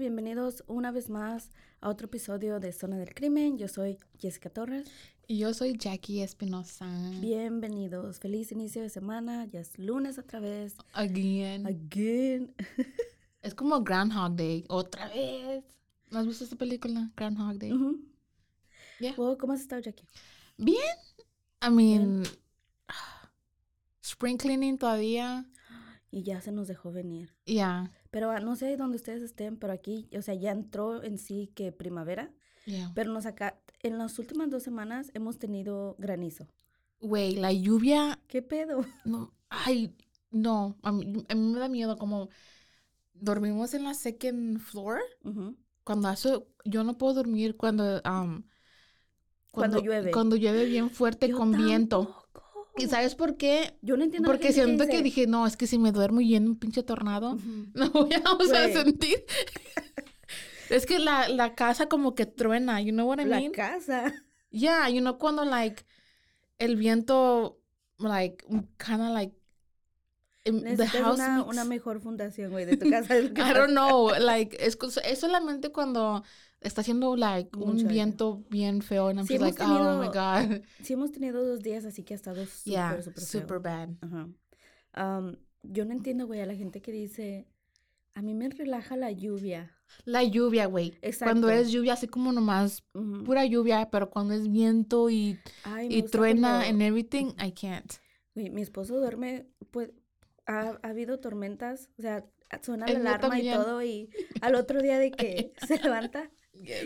Bienvenidos una vez más a otro episodio de Zona del Crimen. Yo soy Jessica Torres. Y yo soy Jackie Espinosa. Bienvenidos. Feliz inicio de semana. Ya es lunes otra vez. Again. Again. Es como Groundhog Day. Otra vez. ¿No has visto esta película? Groundhog Day. Yeah. ¿Cómo has estado, Jackie? Bien. I mean, spring cleaning todavía. Y ya se nos dejó venir. Yeah. Pero ah, no sé dónde ustedes estén, pero aquí, o sea, ya entró en sí que primavera. Yeah. Pero nos acá, en las últimas dos semanas hemos tenido granizo. Güey, la lluvia. ¿Qué pedo? No. Ay, no. A mí, a mí me da miedo como. Dormimos en la second floor. Cuando hace. Yo no puedo dormir cuando. um, Cuando llueve. Cuando llueve bien fuerte Yo con viento. ¿Y sabes por qué? Yo no entiendo. la Porque siento que dije, no, es que si me duermo y en un pinche tornado, Ujú. no voy a, o sea, sentir. es que la, la casa como que truena, you know what I La mean? casa. Yeah, you know cuando like el viento like kind of like em, the house una, una mejor fundación, güey, de tu casa. es lo que I don't know, like es, es solamente cuando está haciendo like Mucho un viento bien feo and I'm Sí, just like, oh my tenido- god. Sí hemos tenido dos días así que ha estado súper, yeah, súper feo. super bad. Ajá. Am, yo no entiendo, güey, a la gente que dice, a mí me relaja la lluvia. La lluvia, güey. Cuando es lluvia así como nomás Ujú. pura lluvia, pero cuando es viento y, Ay, y truena and everything, I can't. Güey, mi esposo duerme, pues, ha, ha habido tormentas, o sea, suena la alarma y todo, y al otro día de que se levanta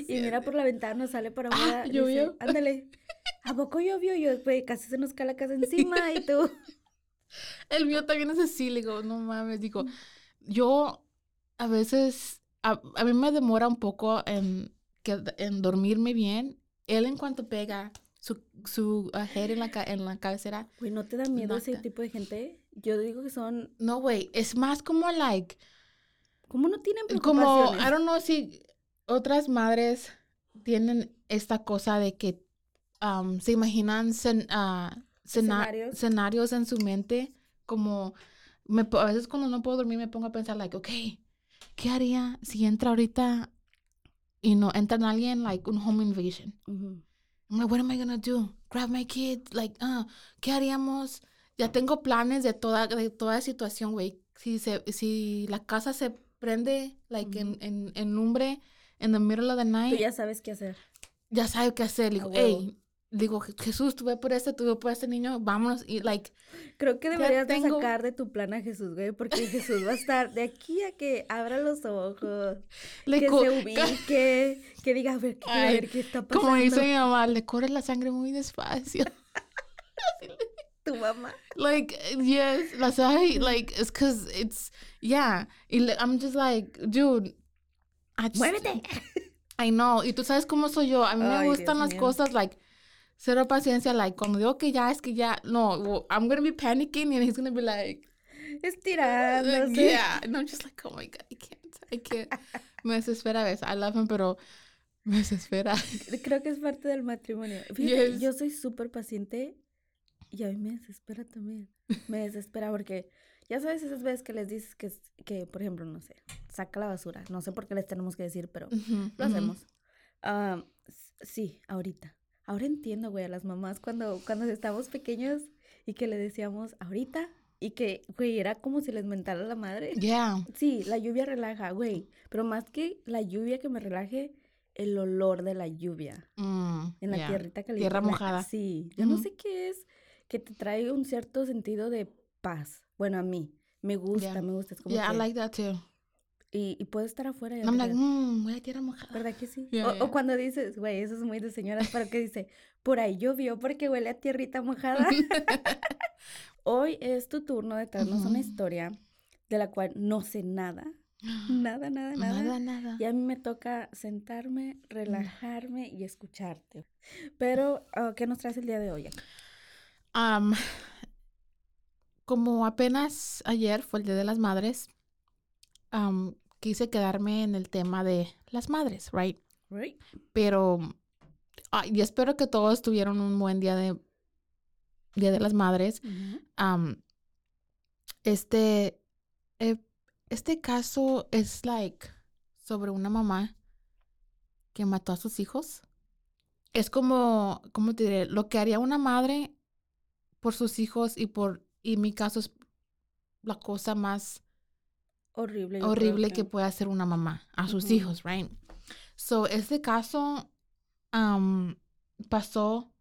y mira por la ventana, sale para Ah, afuera, dice, llovió. ándale, ¿a poco llovió? Yo, güey, casi se nos cae la casa encima, y tú, El mío también es así, le digo, no mames, digo, yo a veces, a, a mí me demora un poco en, que, en dormirme bien. Él en cuanto pega su, su uh, head en la, en la cabecera, güey, ¿no te da miedo ese tipo de gente? Yo digo que son, no, güey, es más como like, ¿cómo no tienen como, preocupaciones? I don't know si otras madres tienen esta cosa de que um, se imaginan cen- ah, cena- Escenarios. en su mente, como me, a veces cuando no puedo dormir me pongo a pensar, like, ok, ¿qué haría si entra ahorita y no entra en alguien, like, un home invasion? Ujú. I'm like, what am I gonna do? Grab my kid, like, ah, ¿qué haríamos? Ya tengo planes de toda, de toda situación, güey. Si se, si la casa se prende, like, en, en, en lumbre, in the middle of the Tú night, ya sabes qué hacer. ya sabe qué hacer. Le digo, hey, digo, Jesús, tuve por este, tuve por este niño, vámonos. Y, like, Creo que deberías de tengo- sacar de tu plan a Jesús, güey, porque Jesús va a estar de aquí a que abra los ojos, le que se ubique, que diga, a ver, qué- a ver qué está pasando. como dice mi mamá, le corre la sangre muy despacio. tu mamá. like yes las hay like it's because it's yeah i'm just like dude just- ¡Muévete! I know y tú sabes cómo soy yo a mí me gustan Dios las mío. cosas like cero paciencia like cuando digo que ya es que ya no well, I'm gonna be panicking and he's gonna be like Estirándose. yeah and I'm just like oh my god I can't I can't me desespera a veces I love him pero me desespera Creo que es parte del matrimonio. Fíjate, Yes. yo soy súper paciente y a mí me desespera también. Me desespera porque ya sabes esas veces que les dices que, que por ejemplo, no sé, saca la basura. No sé por qué les tenemos que decir, pero Ujú, lo ujú. hacemos. S- sí, ahorita. ahora entiendo, güey, a las mamás cuando, cuando estábamos pequeños y que le decíamos ahorita y que, güey, era como si les mentara la madre. Yeah. Sí, la lluvia relaja, güey, pero más que la lluvia que me relaje, el olor de la lluvia Mm, en la yeah. tierrita caliente. Tierra mojada. Sí, yo no sé qué es que te trae un cierto sentido de paz. Bueno, a mí me gusta, Yeah. me gusta. Es como Yeah, I que- like that too. y, y puedes estar afuera y I'm like, mmm, a tierra mojada. ¿Verdad que sí? Yeah, o, cuando dices, güey, eso es muy de señoras, pero que dice, por ahí llovió porque huele a tierrita mojada. Hoy es tu turno de traernos una historia de la cual no sé nada. Nada, nada, nada. Nada, nada. Y a mí me toca sentarme, relajarme y escucharte. Pero, ah, ¿qué nos traes el día de hoy? Como apenas ayer fue el Día de las Madres, quise quedarme en el tema de las madres, right? Right? Pero, ah, y espero que todos tuvieron un buen día de Día de las Madres. Este, eh, este caso es like sobre una mamá que mató a sus hijos. Es como, ¿cómo te diré? Lo que haría una madre por sus hijos y por, y mi caso es la cosa más Horrible. horrible que puede hacer una mamá a sus hijos, right? So, este caso pasó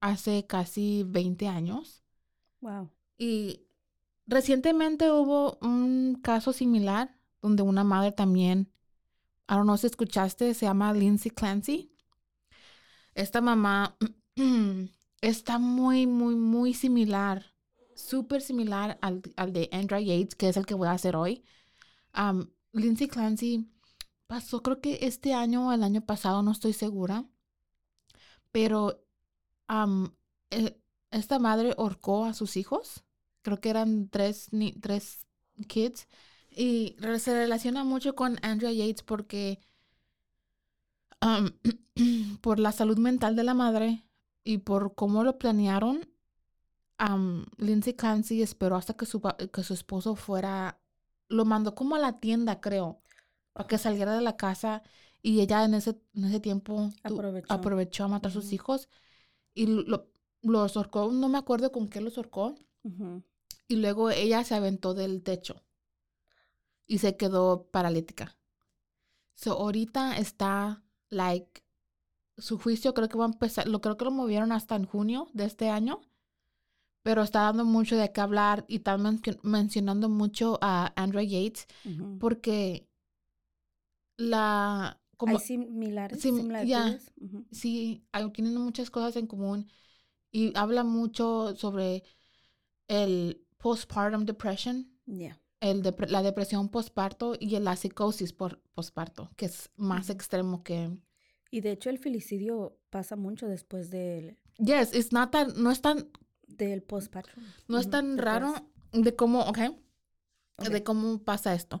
hace casi 20 años. Wow. Y recientemente hubo un caso similar donde una madre también, I don't know si escuchaste, se llama Lindsay Clancy. Esta mamá está muy, muy, muy similar, súper similar al, al de Andrea Yates, que es el que voy a hacer hoy. Lindsay Clancy pasó, creo que este año o el año pasado, no estoy segura, pero eh, esta madre ahorcó a sus hijos. Creo que eran tres, ni tres kids. Y se relaciona mucho con Andrea Yates porque por la salud mental de la madre y por cómo lo planearon, um, Lindsay Clancy esperó hasta que su, que su esposo fuera, lo mandó como a la tienda, creo, para que saliera de la casa y ella en ese, en ese tiempo Aprovechó. aprovechó a matar a sus hijos y lo, los no me acuerdo con qué los ahorcó, Ujú. y luego ella se aventó del techo y se quedó paralítica. So ahorita está like su juicio creo que va a empezar, lo creo que lo movieron hasta en junio de este año, pero está dando mucho de qué hablar y está men- mencionando mucho a Andrea Yates Ujú. porque la como Hay similares, sim- similitudes. Ujú. sí, hay- tienen muchas cosas en común y habla mucho sobre el postpartum depression, Ya. el la depresión postparto y la psicosis por postparto, que es más extremo que Y de hecho el filicidio pasa mucho después del, Yes, it's not tan no es tan del postpartum. no es tan después. raro de cómo, ok, Ok. de cómo pasa esto.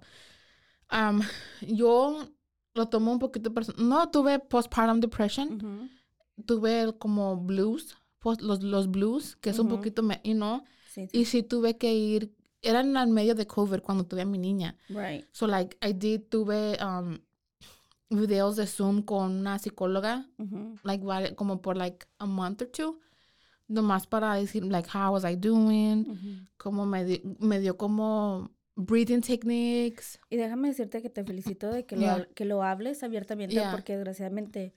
Yo lo tomo un poquito no tuve postpartum depression, tuve como blues, post- los, los blues, que es un Ujú. poquito, me, you know, Sí, sí. y sí tuve que ir, eran en medio de COVID cuando tuve a mi niña. Right. So like I did tuve um, videos de Zoom con una psicóloga, Ujú. like vari- como por like a month or two, nomás para decir like how was I doing, Ujú. como me, di- me dio como breathing techniques. Y déjame decirte que te felicito de que, lo, Yeah. hab- que lo hables abiertamente Yeah. porque desgraciadamente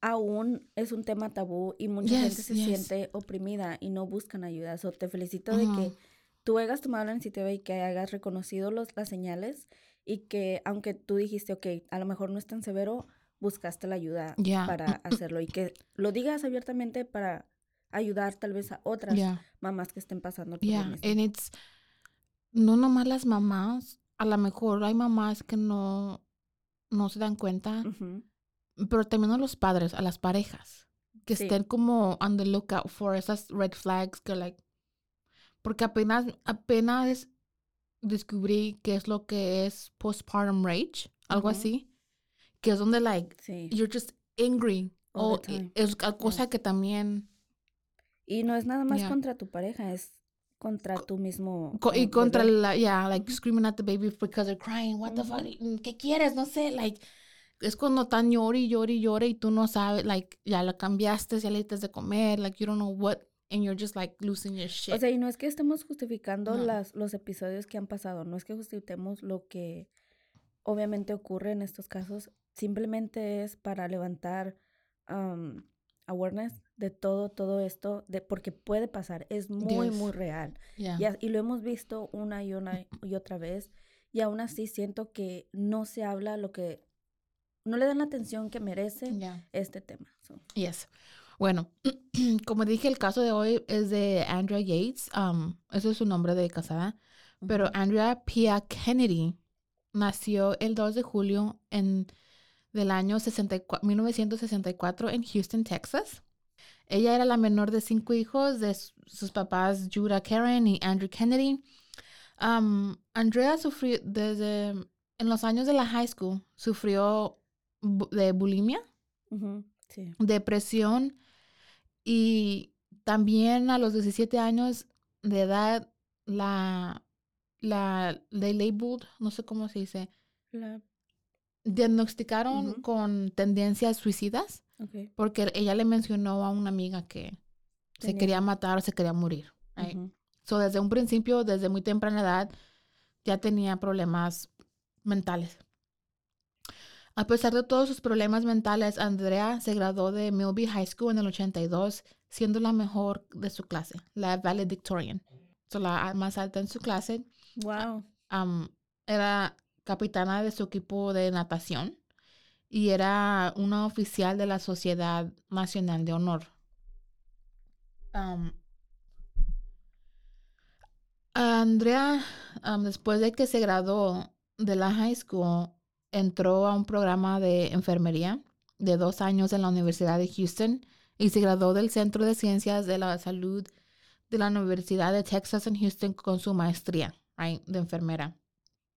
aún es un tema tabú y mucha gente Yes, se yes. siente oprimida y no buscan ayuda. So, te felicito de que tú hayas tomado la iniciativa y que hayas reconocido los, las señales y que aunque tú dijiste, ok, a lo mejor no es tan severo, buscaste la ayuda Yeah. para hacerlo y que lo digas abiertamente para ayudar tal vez a otras Yeah, mamás que estén pasando por lo yeah, mismo. and it's no nomás las mamás, a lo mejor hay mamás que no no se dan cuenta. Pero también a los padres, a las parejas, que Sí. estén como on the lookout for esas red flags que like, porque apenas, apenas descubrí qué es lo que es postpartum rage, algo así, que es donde like, Sí. you're just angry, All o time. es cosa que también, Y no es nada más Yeah. contra tu pareja, es contra tú mismo. co- y contra bebé. la, yeah, like screaming at the baby because they're crying, what the fuck, Ujú. ¿qué quieres? No sé, like, es cuando tan llore y llore y llore y tú no sabes, like, ya la cambiaste, ya le diste de comer, like, you don't know what, and you're just, like, losing your shit. O sea, y no es que estemos justificando No. las, los episodios que han pasado, no es que justifiquemos lo que obviamente ocurre en estos casos, simplemente es para levantar um, awareness de todo, todo esto, de, porque puede pasar, es muy, Yes. muy real. yeah. Y, a- y lo hemos visto una y una y otra vez, y aún así siento que no se habla lo que, no le dan la atención que merece Yeah. este tema. so. Yes. Bueno, como dije, el caso de hoy es de Andrea Yates. um, ese es su nombre de casada. Pero. Andrea Pia Kennedy nació el 2 de julio en, del año 64 1964 en Houston, Texas. Ella era la menor de cinco hijos de sus papás Judah Karen y Andrew Kennedy. Um, Andrea sufrió desde en los años de la high school, sufrió bu- de bulimia Sí. depresión y también a los 17 años de edad la la they labeled, no sé cómo se dice, La- diagnosticaron Ujú. con tendencias suicidas ok. porque ella le mencionó a una amiga que se quería matar o se quería morir. right? So, desde un principio, desde muy temprana edad, ya tenía problemas mentales. A pesar de todos sus problemas mentales, Andrea se graduó de Milby High School en el 82, siendo la mejor de su clase, la valedictorian. So, la más alta en su clase. Wow. Era capitana de su equipo de natación y era una oficial de la Sociedad Nacional de Honor. Andrea, después de que se graduó de la high school, entró a un programa de enfermería de dos años en la Universidad de Houston y se graduó del Centro de Ciencias de la Salud de la Universidad de Texas en Houston con su maestría de enfermera.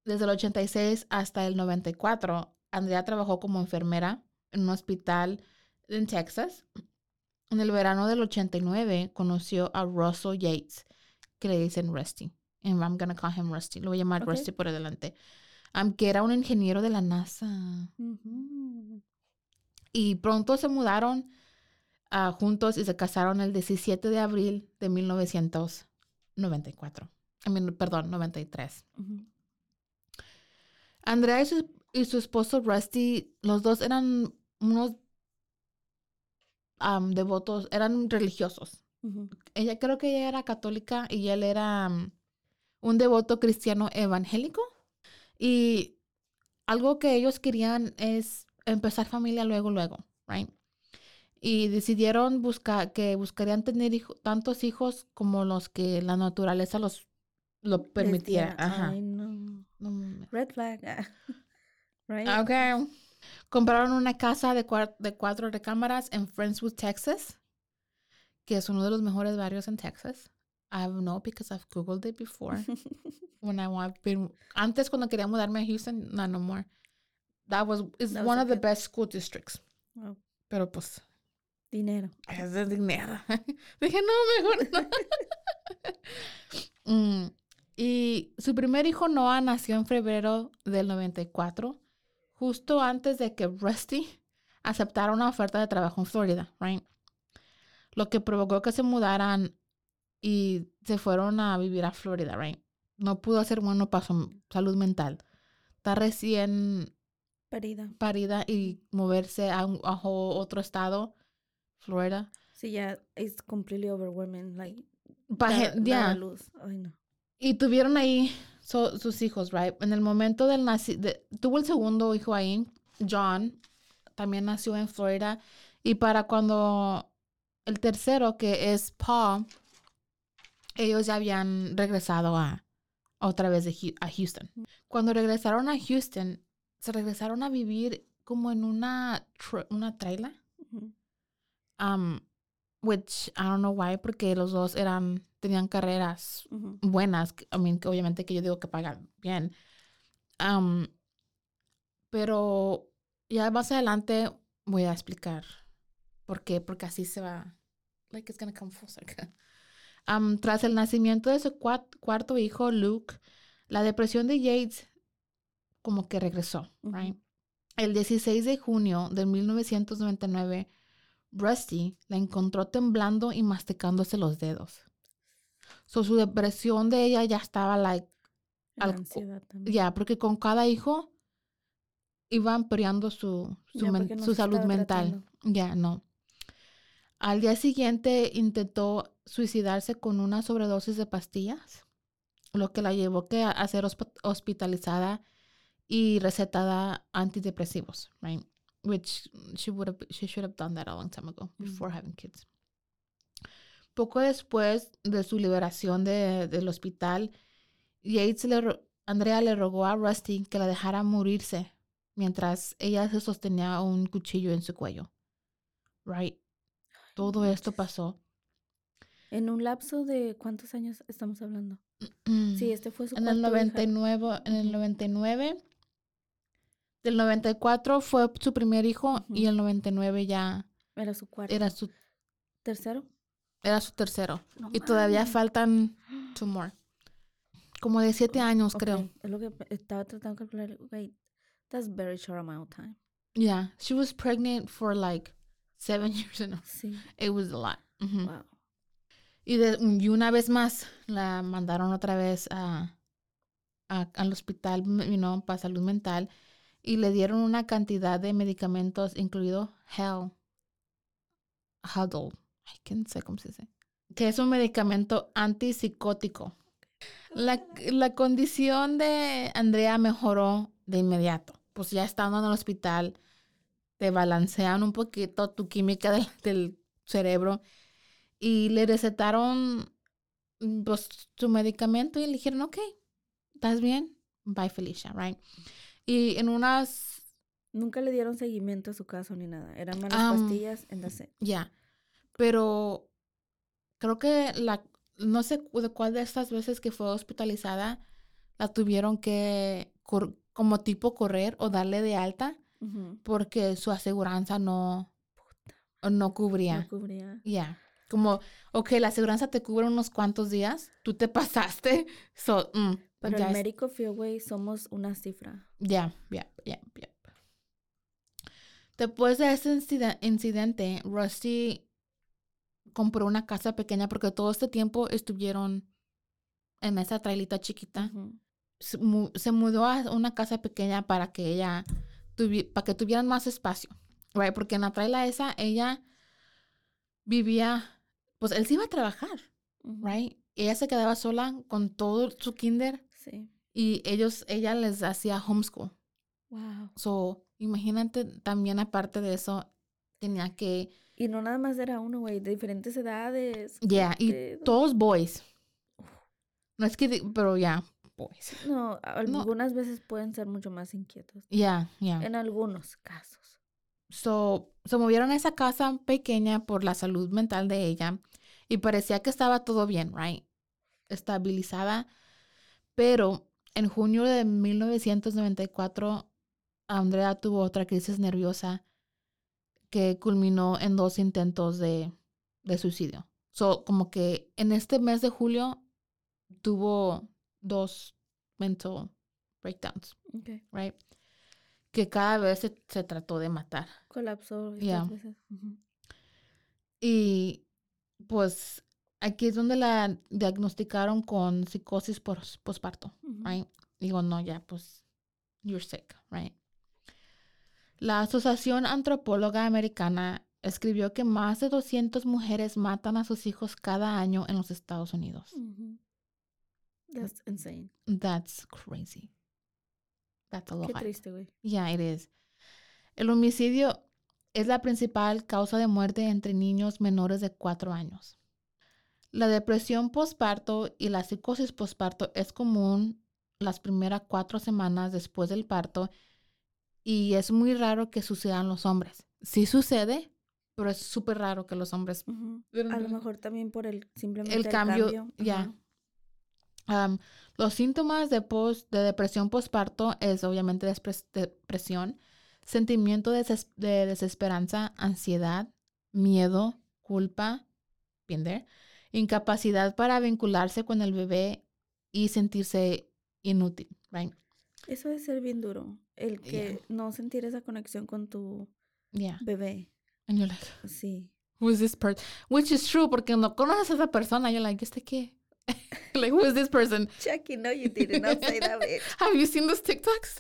Desde el 86 hasta el 94, Andrea trabajó como enfermera en un hospital en Texas. En el verano del 89 conoció a Russell Yates, que le dicen Rusty. And I'm gonna call him Rusty. Lo voy a llamar. Rusty por adelante. Um, que era un ingeniero de la NASA. Y pronto se mudaron ah, juntos y se casaron el 17 de abril de 1994. I mean, perdón, 93. Ujú. Andrea y su, y su esposo Rusty, los dos eran unos am, devotos, eran religiosos. Ella creo que ella era católica y él era un devoto cristiano evangélico. Y algo que ellos querían es empezar familia luego, luego, right? Y decidieron buscar que buscarían tener hijo- tantos hijos como los que la naturaleza los lo permitiera. Ajá. Ay, no. No. Red flag. ah. right? Ok. Compraron una casa de, cuar- de cuatro recámaras en Friendswood, Texas, que es uno de los mejores barrios en Texas. I know because I've Googled it before. when I want, been- antes cuando quería mudarme a Houston, no, no more. That was, That was one of the best school districts. Wow. Pero pues, Dinero. es de dinero. Dije, no, mejor no. Mm, y su primer hijo Noah nació en febrero del 94, justo antes de que Rusty aceptara una oferta de trabajo en Florida, right? Lo que provocó que se mudaran y se fueron a vivir a Florida, right? No pudo ser bueno para su salud mental. Está recién Parida. parida y moverse a, un- a otro estado, Florida. Sí, ya es completely overwhelming. Like, luz. Ay, no. Y tuvieron ahí so- sus hijos, right? En el momento del naci tuvo el segundo hijo ahí, John, también nació en Florida. Y para cuando el tercero, que es Paul, ellos ya habían regresado a otra vez de a Houston. Cuando regresaron a Houston, se regresaron a vivir como en una, una traila. Ujú. Um, which I don't know why, porque los dos eran, tenían carreras buenas, I mean, que obviamente que yo digo que pagan bien. Pero ya más adelante voy a explicar por qué, porque así se va, like it's gonna come full circle. Tras el nacimiento de su cuarto hijo, Luke, la depresión de Yates como que regresó, right? El 16 de junio de 1999, Rusty la encontró temblando y masticándose los dedos. So, su depresión de ella ya estaba like al- ya, porque con cada hijo iba empeorando su, su, Ya, men- no su salud mental. Ya, no. Al día siguiente intentó suicidarse con una sobredosis de pastillas, lo que la llevó que a, ser hosp- hospitalizada y recetada antidepresivos, right? Which she would have, she should have done that a long time ago before having kids. Poco después de su liberación de- del hospital, Yates le, Andrea le rogó a Rusty que la dejara morirse mientras ella se sostenía un cuchillo en su cuello. Right. Todo esto manches. pasó. En un lapso de cuántos años estamos hablando. Sí, este fue su en el cuarto hija. 99, en el Ujú. 99, del 94 fue su primer hijo y Ujú. el 99 ya Era su cuarto. era su, tercero. Era su tercero. No Y todavía faltan two more. Como de siete años, creo. Ok, Es lo que estaba tratando de calcular. Wait, that's very short amount of time. Yeah, she was pregnant for like seven years and Sí. it was a lot. Wow. Y, de, y una vez más la mandaron otra vez a, a- al hospital, you know, para salud mental y le dieron una cantidad de medicamentos, incluido Hell, Huddle, ay, que no sé cómo se dice, que es un medicamento antipsicótico. La, la condición de Andrea mejoró de inmediato. Pues ya estando en el hospital, te balancean un poquito tu química del, del cerebro y le recetaron mm, pues, su medicamento y le dijeron, ok, ¿estás bien? Bye, Felicia, right? Y en unas, Nunca le dieron seguimiento a su caso ni nada. Eran malas Am, pastillas en la ya, pero creo que la, no sé de cuál de estas veces que fue hospitalizada, la tuvieron que, como tipo correr o darle de alta porque su aseguranza no, no cubría. No cubría. Ya. Como, ok, la aseguranza te cubre unos cuantos días, tú te pasaste, so, mm, Pero ya el es- médico Fieldway somos una cifra. Ya, ya, ya, ya. Después de ese incide- incidente, Rusty compró una casa pequeña porque todo este tiempo estuvieron en esa trailita chiquita. Se, mu- se mudó a una casa pequeña para que ella para que tuvieran más espacio, right? Porque en la traila esa ella vivía, pues él se iba a trabajar, right? Ella se quedaba sola con todo su kinder Sí. y ellos, ella les hacía homeschool. Wow. So, imagínate también aparte de eso, tenía que, Y no nada más era uno, güey, de diferentes edades. yeah, y de- todos boys. No es que, pero ya, boys. No, algunas veces pueden ser mucho más inquietos. Ya, ya. En algunos casos. So, se movieron a esa casa pequeña por la salud mental de ella y parecía que estaba todo bien, right? Estabilizada. Pero en junio de 1994, Andrea tuvo otra crisis nerviosa que culminó en dos intentos de, de suicidio. So, como que en este mes de julio tuvo dos mental breakdowns, right? Que cada vez se, se trató de matar. Colapsó. Ujú. Y pues aquí es donde la diagnosticaron con psicosis pos- posparto, Ujú. right? Digo, no, ya, pues, you're sick, right? La Asociación Antropóloga Americana escribió que más de 200 mujeres matan a sus hijos cada año en los Estados Unidos. That's insane. That's crazy. That's a lot. Qué triste, güey. Yeah, it is. El homicidio es la principal causa de muerte entre niños menores de 4 años. La depresión postparto y la psicosis postparto es común las primeras cuatro semanas después del parto y es muy raro que sucedan los hombres. Sí sucede, pero es súper raro que los hombres. Pero A lo mejor también por el simplemente el cambio, ya. Los síntomas de, pos- de depresión postparto es obviamente depresión, sentimiento de, des- de desesperanza, ansiedad, miedo, culpa, there, incapacidad para vincularse con el bebé y sentirse inútil, right? Eso debe ser bien duro. El que no sentir esa conexión con tu Yeah. bebé. And you're like, Sí. who is this person? Which is true, porque no conoces a esa persona. You're like, ¿este qué? like, who is this person? Chucky, no, you did not say that, bitch. Have you seen those TikToks?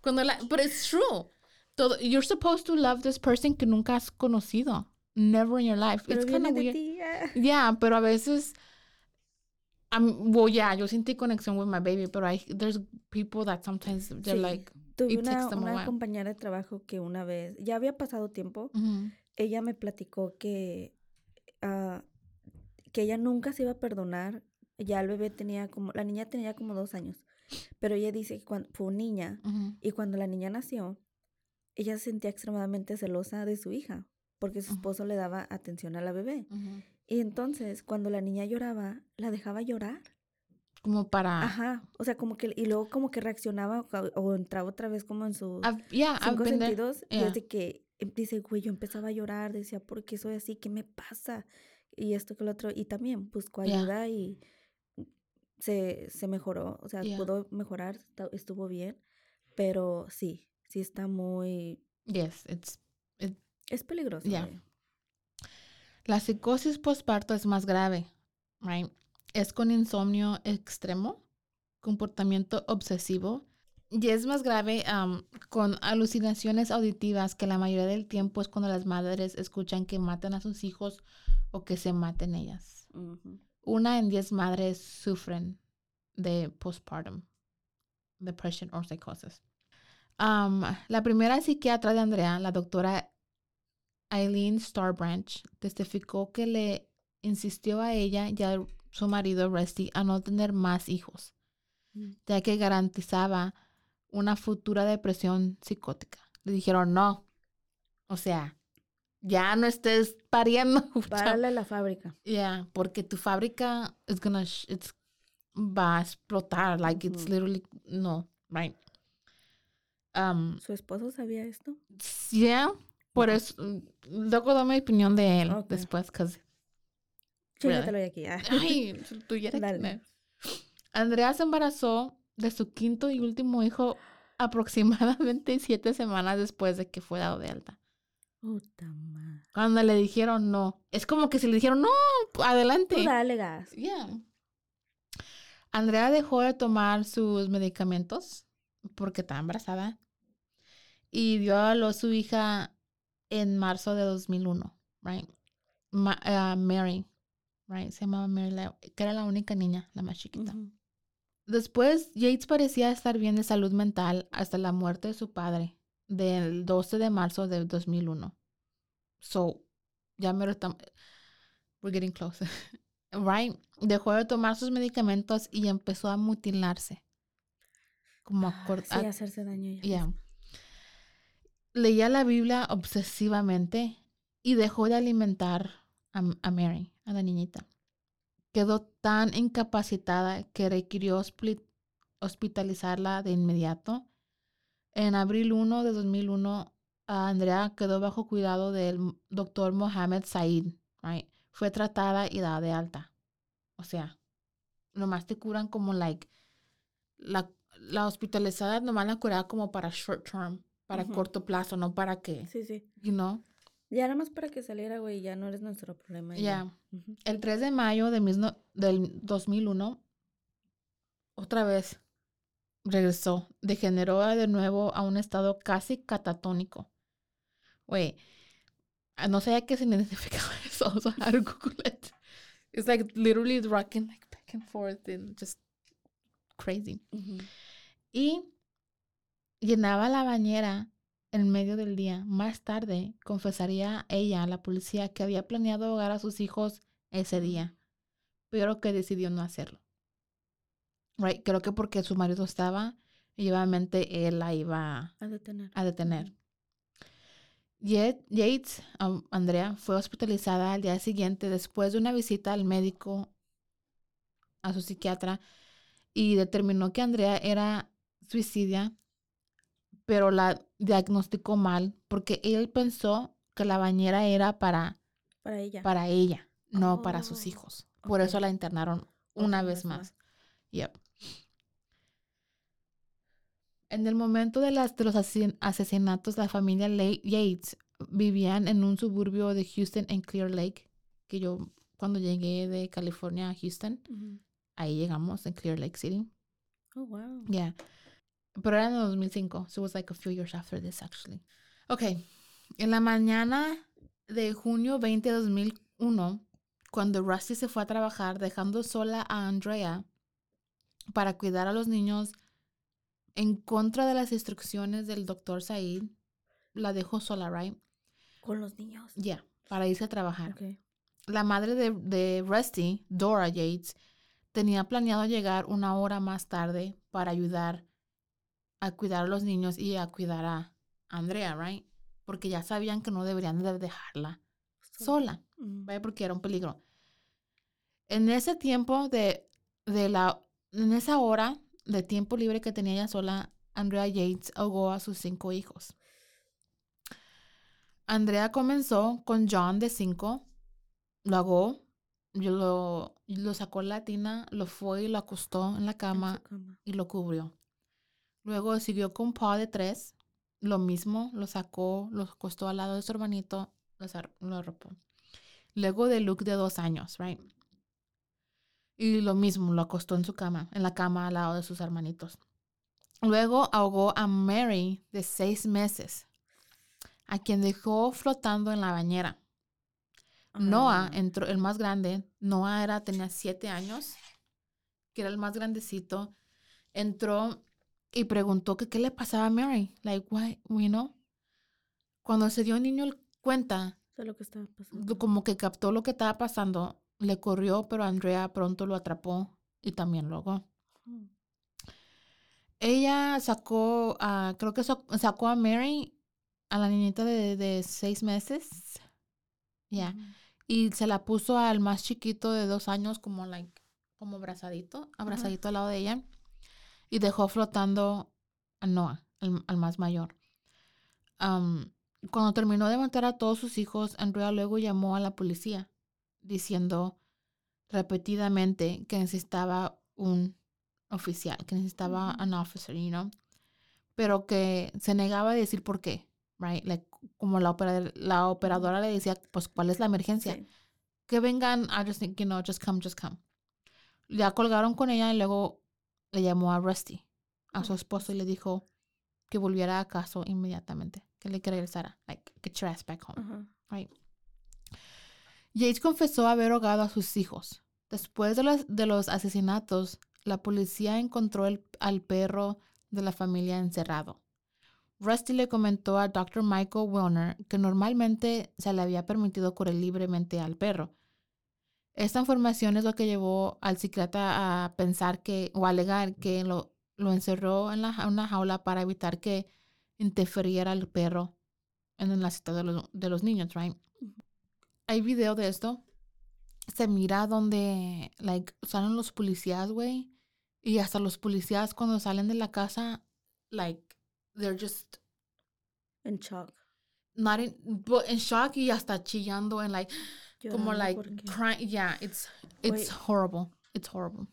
Cuando la, but it's true. Todo, you're supposed to love this person que nunca has conocido. Never in your life. Pero it's kind of weird. ah. Yeah, pero a veces, I'm, well, yeah, yo sentí conexión with my baby, pero there's people that sometimes they're Sí. like, Tuve it una, takes them a una compañera de trabajo que una vez, ya había pasado tiempo, ella me platicó que, ah, que ella nunca se iba a perdonar. Ya el bebé tenía como, la niña tenía como dos años, pero ella dice que cuando, fue niña y cuando la niña nació, ella se sentía extremadamente celosa de su hija porque su esposo le daba atención a la bebé. Y entonces, cuando la niña lloraba, la dejaba llorar. Como para, Ajá. O sea, como que, y luego como que reaccionaba o, o entraba otra vez como en sus yeah, cinco sentidos. Y Yeah. desde que em- dice, güey, yo empezaba a llorar, decía, ¿por qué soy así? ¿Qué me pasa? Y esto que lo otro. Y también buscó Yeah. ayuda y se, se mejoró. O sea, Yeah. pudo mejorar, estuvo bien. Pero sí, sí está muy. Yes, it's, Es peligroso. Yeah. La psicosis postparto es más grave, right? Es con insomnio extremo, comportamiento obsesivo y es más grave um, con alucinaciones auditivas que la mayoría del tiempo es cuando las madres escuchan que matan a sus hijos o que se maten ellas. Una en diez madres sufren de postpartum depression or psychosis. Um, la primera psiquiatra de Andrea, la doctora Eileen Starbranch, testificó que le insistió a ella y a su marido Rusty a no tener más hijos, Mm. ya que garantizaba una futura depresión psicótica. Le dijeron no. O sea, ya no estés pariendo. Párale la fábrica. Yeah, porque tu fábrica is gonna, sh- it's, va a explotar. Like, it's literally, no, right? Um, ¿Su esposo sabía esto? yeah, por eso, luego dame mi opinión de él después, because, Chingatelo de aquí. ah. ay, tú ya. Andrea se embarazó de su quinto y último hijo aproximadamente siete semanas después de que fue dado de alta. Puta madre. Cuando le dijeron no, es como que si le dijeron no, adelante. Tú dale gas. Yeah. Andrea dejó de tomar sus medicamentos porque estaba embarazada y dio a luz su hija en marzo de 2001, right? Ma- ah, Mary, right? Se llamaba Mary, la- que era la única niña, la más chiquita. Después, Yates parecía estar bien de salud mental hasta la muerte de su padre del 12 de marzo de 2001. So, ya me lo estamos... We're getting close. right? Dejó de tomar sus medicamentos y empezó a mutilarse. Como a Ah, Sí, a- hacerse daño ya. Yeah. Leía la Biblia obsesivamente y dejó de alimentar a, Mary, a la niñita. Quedó tan incapacitada que requirió hospi- hospitalizarla de inmediato. En abril 1 de 2001, a Andrea quedó bajo cuidado del doctor Mohamed Said. right? Fue tratada y dada de alta. O sea, nomás te curan como like la, la hospitalizada nomás la curaba como para short term, para corto plazo, no para que, Sí, sí. you know. Ya nada más para que saliera, güey, ya no eres nuestro problema. Ya. Ujú. El 3 de mayo de mismo, del 2001, otra vez regresó, degeneró de nuevo a un estado casi catatónico. Güey, ah, no sabía qué significaba eso, so I had to Google it. It's like literally rocking like back and forth and just crazy. Y llenaba la bañera en medio del día. Más tarde confesaría ella a la policía que había planeado ahogar a sus hijos ese día, pero que decidió no hacerlo. Right? Creo que porque su marido estaba y obviamente él la iba A detener. a detener. Ye- Yates, um, Andrea, fue hospitalizada al día siguiente después de una visita al médico, a su psiquiatra, y determinó que Andrea era suicidia, pero la diagnosticó mal porque él pensó que la bañera era para, Para ella. para ella, no para sus Oh, hijos. Por eso la internaron una vez más. Yep. En el momento de, las, de los asesin- asesinatos, la familia Le- Yates vivían en un suburbio de Houston en Clear Lake, que yo cuando llegué de California a Houston, ahí llegamos en Clear Lake City. Oh, wow. Yeah. Pero era en el 2005. So it was like a few years after this, actually. Ok. En la mañana de junio 20 de 2001, cuando Rusty se fue a trabajar, dejando sola a Andrea para cuidar a los niños en contra de las instrucciones del doctor Said, la dejó sola, right? Con los niños. Yeah, para irse a trabajar. Ok. La madre de, de Rusty, Dora Yates, tenía planeado llegar una hora más tarde para ayudar a cuidar a los niños y a cuidar a Andrea, right? Porque ya sabían que no deberían de dejarla sola. ¿vale? Porque era un peligro. En ese tiempo de, de la, en esa hora de tiempo libre que tenía ella sola, Andrea Yates ahogó a sus cinco hijos. Andrea comenzó con John de cinco, lo ahogó, lo, lo sacó la tina, lo fue y lo acostó en la En cama. y lo cubrió. Luego siguió con Paul de tres, lo mismo, lo sacó, lo acostó al lado de su hermanito, lo arropó. Luego de Luke de dos años, right? Y lo mismo, lo acostó en su cama, en la cama al lado de sus hermanitos. Luego ahogó a Mary de seis meses, a quien dejó flotando en la bañera. Noah Ah, entró, el más grande, Noah era, tenía siete años, que era el más grandecito, entró y preguntó que qué le pasaba a Mary. Like, why, you know? Cuando se dio el niño cuenta, de lo que estaba lo- pasando. como que captó lo que estaba pasando, le corrió, pero Andrea pronto lo atrapó y también lo ahogó. Ujú. Ella sacó, a creo que sacó a Mary, a la niñita de, de seis meses. Ya. Ujú. Y se la puso al más chiquito de dos años, como like, como abrazadito, abrazadito al lado de ella. Y dejó flotando a Noah, al, al más mayor. Am, cuando terminó de matar a todos sus hijos, Andrea luego llamó a la policía, diciendo repetidamente que necesitaba un oficial, que necesitaba an officer, you know. Pero que se negaba a decir por qué, right? Like, como la, opera- la operadora le decía, pues, ¿cuál es la emergencia? Sí. que vengan, I just think, you know, just come, just come. Ya colgaron con ella y luego le llamó a Rusty, a su esposo, y le dijo que volviera a casa inmediatamente, que le que regresara, like, get your ass back home, right? Yates confesó haber ahogado a sus hijos. Después de los, de los asesinatos, la policía encontró el- al perro de la familia encerrado. Rusty le comentó a Dr. Michael Wilner que normalmente se le había permitido correr libremente al perro. Esta información es lo que llevó al psiquiatra a pensar que, o alegar que lo, lo encerró en la, una jaula para evitar que interfiriera el perro en la cita de los, de los niños, right? Hay video de esto. Se mira donde, like, salen los policías, güey. Y hasta los policías cuando salen de la casa, like, they're just En shock. not in, but in shock y hasta chillando and like, como like porque- crying. Yeah, it's, it's horrible. It's horrible.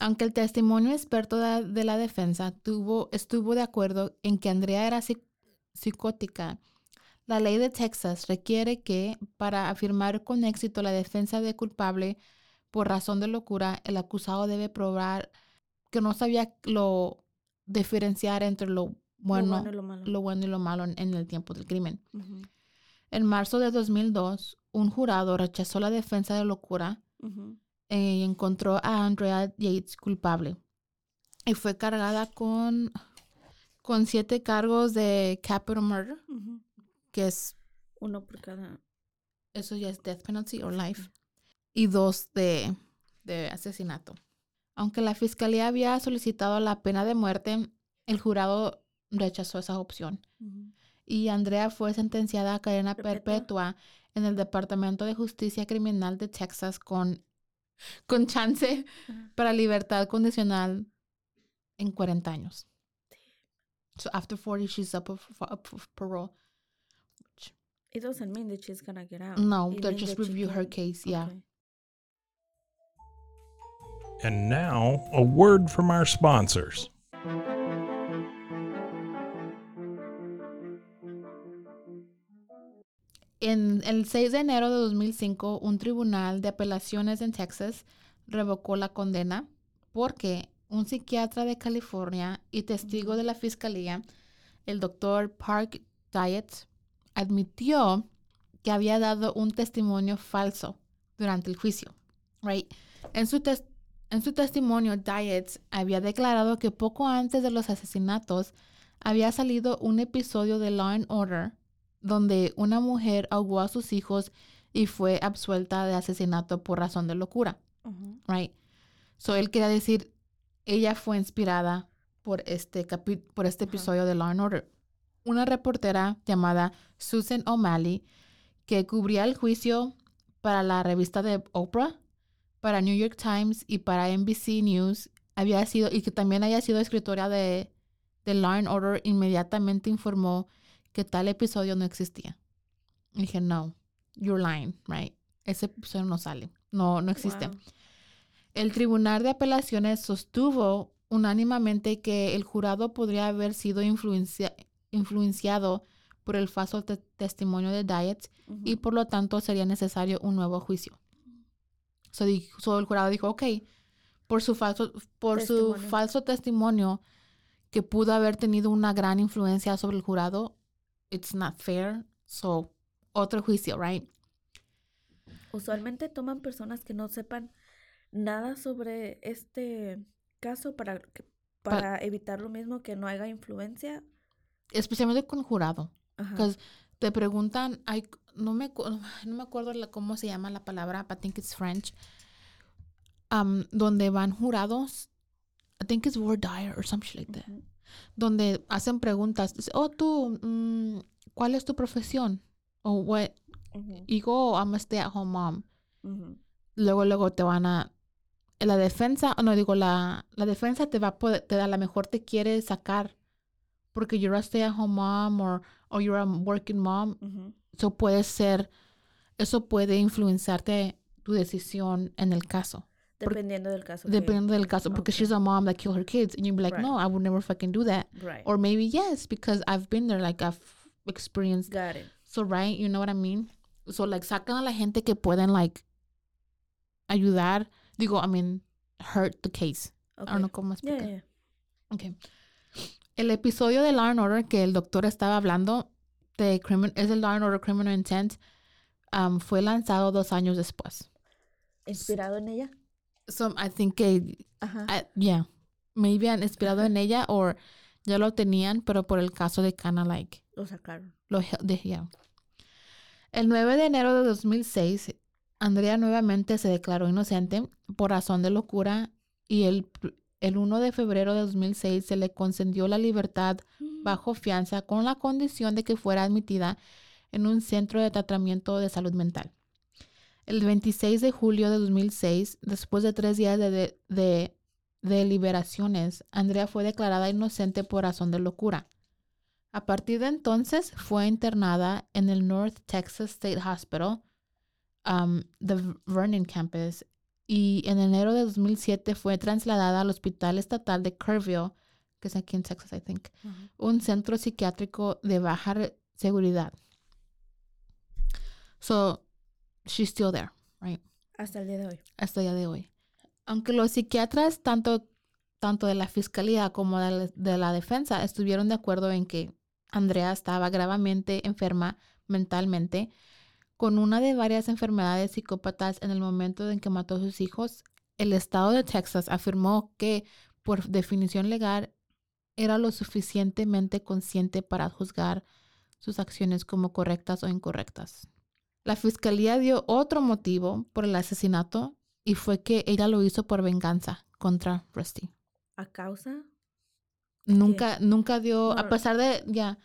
Aunque el testimonio experto de, la defensa tuvo, estuvo de acuerdo en que Andrea era psi- psicótica, la ley de Texas requiere que, para afirmar con éxito la defensa de culpable por razón de locura, el acusado debe probar que no sabía lo diferenciar entre lo Lo bueno, y lo malo. lo bueno y lo malo en, en el tiempo del crimen. En marzo de 2002, un jurado rechazó la defensa de locura eh, y encontró a Andrea Yates culpable. Y fue cargada con, con siete cargos de capital murder, que es, Uno por cada. eso ya es death penalty or life, y dos de, de asesinato. Aunque la fiscalía había solicitado la pena de muerte, el jurado rechazó esa opción. Y Andrea fue sentenciada a cadena Perpetua. perpetua en el Departamento de Justicia Criminal de Texas con, con chance para libertad condicional en 40 años. So after 40 she's up for, up for parole. It doesn't mean that she's gonna get out. No, It just review her case, yeah. Okay. And now, a word from our sponsors. En el 6 de enero de 2005, un tribunal de apelaciones en Texas revocó la condena porque un psiquiatra de California y testigo de la fiscalía, el doctor Park Diet, admitió que había dado un testimonio falso durante el juicio. Right? En, su en su testimonio, Diet había declarado que poco antes de los asesinatos había salido un episodio de Law and Order donde una mujer ahogó a sus hijos y fue absuelta de asesinato por razón de locura. Right? So él quería decir, ella fue inspirada por este, por este episodio de Law and Order. Una reportera llamada Susan O'Malley, que cubría el juicio para la revista de Oprah, para New York Times y para NBC News, había sido, y que también haya sido escritora de, de Law and Order, inmediatamente informó que tal episodio no existía. dije, no, you're lying, right? Ese episodio no sale, no, no existe. El Tribunal de Apelaciones sostuvo unánimemente que el jurado podría haber sido influenciado por el falso testimonio de Diet y por lo tanto sería necesario un nuevo juicio. So, el jurado dijo, ok, por su falso, por su falso testimonio que pudo haber tenido una gran influencia sobre el jurado, it's not fair. So, otro juicio, right? Usualmente toman personas que no sepan nada sobre este caso para, para evitar lo mismo que no haya influencia. Especialmente con jurado. Porque te preguntan, hay, no, me, no me acuerdo cómo se llama la palabra, but I think it's French, um, donde van jurados, I think it's voir dire or something like that donde hacen preguntas. Oh, tú, mm, ¿cuál es tu profesión? O what? Y digo, oh, I'm a stay at home mom. Luego, luego te van a. La defensa, no digo, la, la defensa te va a poder, te da, a lo mejor te quiere sacar porque you're a stay at home mom or, or you're a working mom. Eso puede ser, eso puede influenciarte tu decisión en el caso. Dependiendo del caso. Dependiendo del caso. Porque she's a mom that killed her kids. And you'd be like, no, I would never fucking do that. Right. Or maybe yes, because I've been there. Like, I've experienced. Got it. So, right? You know what I mean? So, like, sacan a la gente que pueden, like, ayudar. Digo, I mean, hurt the case. Okay. I don't know cómo explicar. Yeah, yeah. Okay. El episodio de Law and Order que el doctor estaba hablando de crimen, es el Law and Order Criminal Intent um, fue lanzado dos años después. ¿Inspirado en ella? So I think que, uh, yeah, maybe han inspirado en ella o ya lo tenían, pero por el caso de Kana like. Lo sacaron. Lo de, yeah. El 9 de enero de 2006, Andrea nuevamente se declaró inocente por razón de locura y el, el 1 de febrero de 2006 se le concedió la libertad mm. bajo fianza con la condición de que fuera admitida en un centro de tratamiento de salud mental. El 26 de julio de 2006, después de tres días de, de, deliberaciones, Andrea fue declarada inocente por razón de locura. A partir de entonces fue internada en el North Texas State Hospital, um, the Vernon Campus, y en enero de 2007 fue trasladada al Hospital Estatal de Kerrville, que es aquí en Texas, I think, un centro psiquiátrico de baja seguridad. So, she's still there, right? Hasta el día de hoy. Hasta el día de hoy. Aunque los psiquiatras, tanto, tanto de la fiscalía como de la, defensa, estuvieron de acuerdo en que Andrea estaba gravemente enferma mentalmente, con una de varias enfermedades psicópatas en el momento en que mató a sus hijos, el estado de Texas afirmó que, por definición legal, era lo suficientemente consciente para juzgar sus acciones como correctas o incorrectas. La fiscalía dio otro motivo por el asesinato y fue que ella lo hizo por venganza contra Rusty. ¿A causa? Nunca, nunca dio, a pesar de, ya,